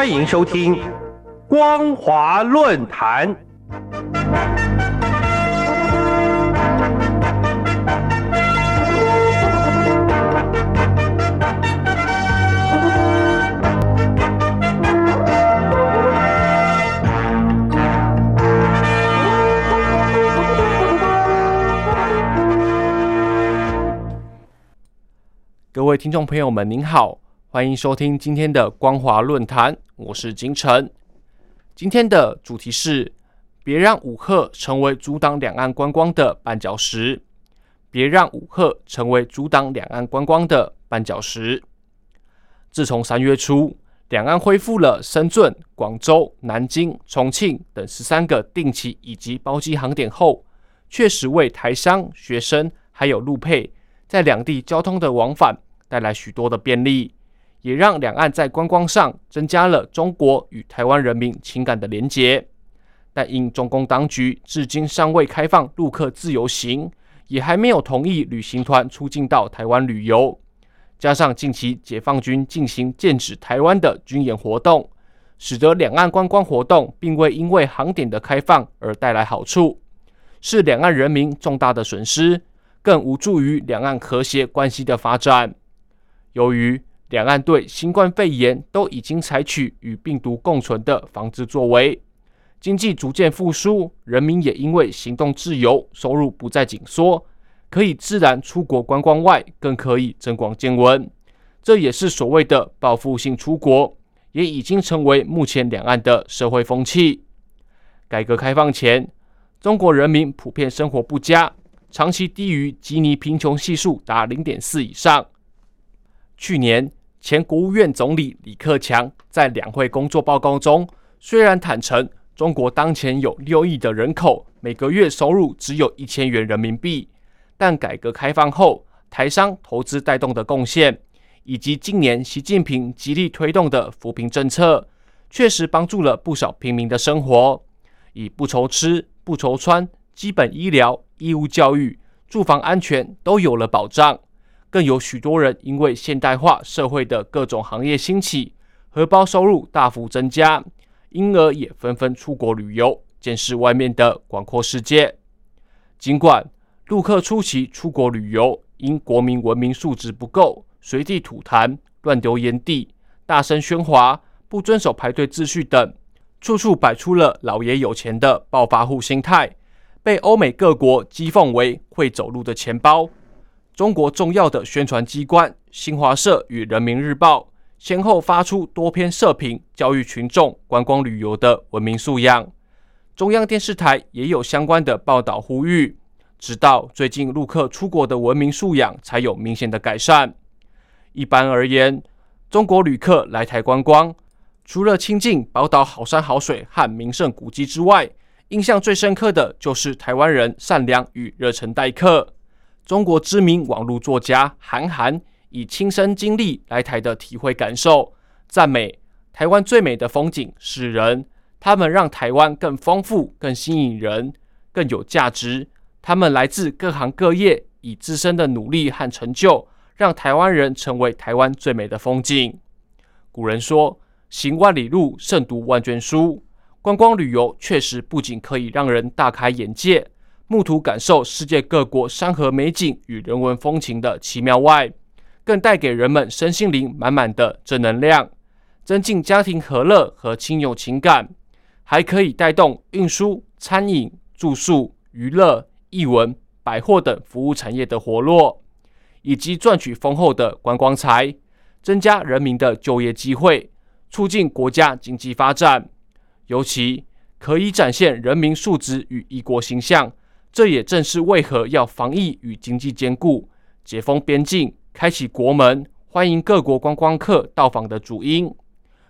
欢迎收听《光华论坛》。各位听众朋友们，您好，欢迎收听今天的光华论坛，我是金城。今天的主题是：别让武赫成为阻挡两岸观光的绊脚石。别让武赫成为阻挡两岸观光的绊脚石。自从三月初，两岸恢复了深圳、广州、南京、重庆等十三个定期以及包机航点后，确实为台商、学生还有陆配。在两地交通的往返带来许多的便利，也让两岸在观光上增加了中国与台湾人民情感的连结。但因中共当局至今尚未开放陆客自由行，也还没有同意旅行团出境到台湾旅游，加上近期解放军进行剑指台湾的军演活动，使得两岸观光活动并未因为航点的开放而带来好处，是两岸人民重大的损失。更无助于两岸和谐关系的发展。由于两岸对新冠肺炎都已经采取与病毒共存的防治作为，经济逐渐复苏，人民也因为行动自由，收入不再紧缩，可以自然出国观光外，更可以增广见闻。这也是所谓的报复性出国，也已经成为目前两岸的社会风气。改革开放前，中国人民普遍生活不佳。长期低于基尼贫穷系数达零点四以上。去年，前国务院总理李克强在两会工作报告中，虽然坦诚中国当前有六亿的人口，每个月收入只有一千元人民币，但改革开放后台商投资带动的贡献，以及今年习近平极力推动的扶贫政策，确实帮助了不少平民的生活，以不愁吃不愁穿，基本医疗。义务教育、住房安全都有了保障，更有许多人因为现代化社会的各种行业兴起，荷包收入大幅增加，因而也纷纷出国旅游，见识外面的广阔世界。尽管陆客初期出国旅游，因国民文明素质不够，随地吐痰、乱丢烟蒂、大声喧哗、不遵守排队秩序等，处处摆出了老爷有钱的暴发户心态。被欧美各国讥讽为会走路的钱包，中国重要的宣传机关新华社与人民日报先后发出多篇社评，教育群众观光旅游的文明素养。中央电视台也有相关的报道呼吁，直到最近陆客出国的文明素养才有明显的改善。一般而言，中国旅客来台观光，除了亲近宝岛好山好水和名胜古迹之外，印象最深刻的就是台湾人善良与热忱待客。中国知名网络作家韩寒以亲身经历来台的体会感受，赞美台湾最美的风景是人，他们让台湾更丰富、更吸引人、更有价值。他们来自各行各业，以自身的努力和成就，让台湾人成为台湾最美的风景。古人说：“行万里路，胜读万卷书。”观光旅游确实不仅可以让人大开眼界，目睹感受世界各国山河美景与人文风情的奇妙外，更带给人们身心灵满满的正能量，增进家庭和乐和亲友情感，还可以带动运输、餐饮、住宿、娱乐、艺文、百货等服务产业的活络，以及赚取丰厚的观光财，增加人民的就业机会，促进国家经济发展。尤其可以展现人民素质与一国形象，这也正是为何要防疫与经济兼顾、解封边境、开启国门、欢迎各国观光客到访的主因。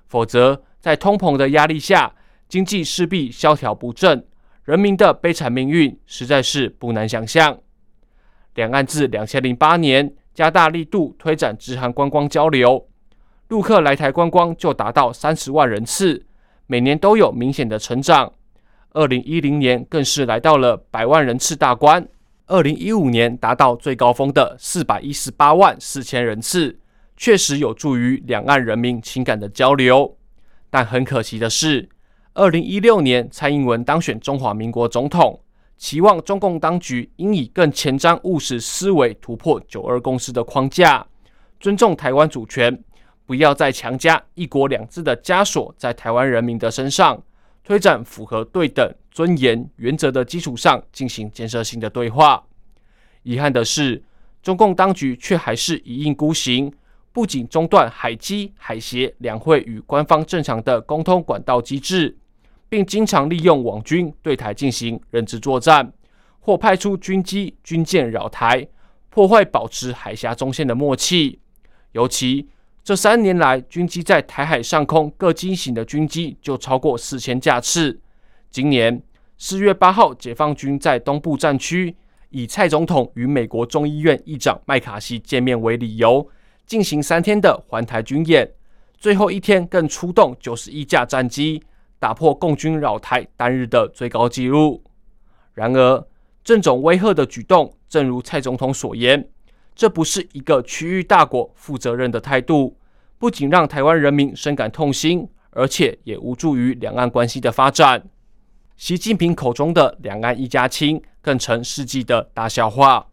否则，在通膨的压力下，经济势必萧条不振，人民的悲惨命运实在是不难想象。两岸自两千零八年加大力度推展直航观光交流，陆客来台观光就达到三十万人次。每年都有明显的成长，二零一零年更是来到了百万人次大关，二零一五年达到最高峰的四百一十八万四千人次，确实有助于两岸人民情感的交流。但很可惜的是，二零一六年蔡英文当选中华民国总统，期望中共当局应以更前瞻务实思维突破九二共识的框架，尊重台湾主权，不要再强加一国两制的枷锁在台湾人民的身上，推展符合对等、尊严原则的基础上进行建设性的对话。遗憾的是，中共当局却还是一意孤行。不仅中断海基、海协两会与官方正常的沟通管道机制，并经常利用网军对台进行认知作战，或派出军机、军舰扰台，破坏保持海峡中线的默契。尤其这三年来，军机在台海上空各机型的军机就超过四千架次。今年四月八号，解放军在东部战区以蔡总统与美国众议院议长麦卡锡见面为理由。进行三天的环台军演，最后一天更出动九十一架战机，打破共军扰台单日的最高纪录。然而，这种威吓的举动，正如蔡总统所言，这不是一个区域大国负责任的态度，不仅让台湾人民深感痛心，而且也无助于两岸关系的发展。习近平口中的“两岸一家亲”，更成世纪的大笑话。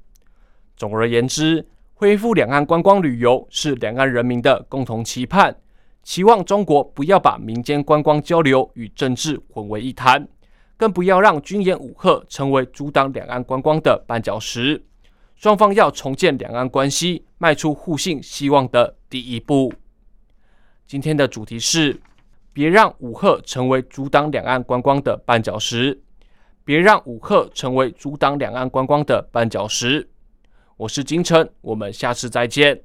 总而言之。恢复两岸观光旅游是两岸人民的共同期盼，期望中国不要把民间观光交流与政治混为一谈，更不要让军演武赫成为阻挡两岸观光的绊脚石。双方要重建两岸关系，迈出互信希望的第一步。今天的主题是：别让武赫成为阻挡两岸观光的绊脚石。别让武赫成为阻挡两岸观光的绊脚石。我是金晨，我们下次再见。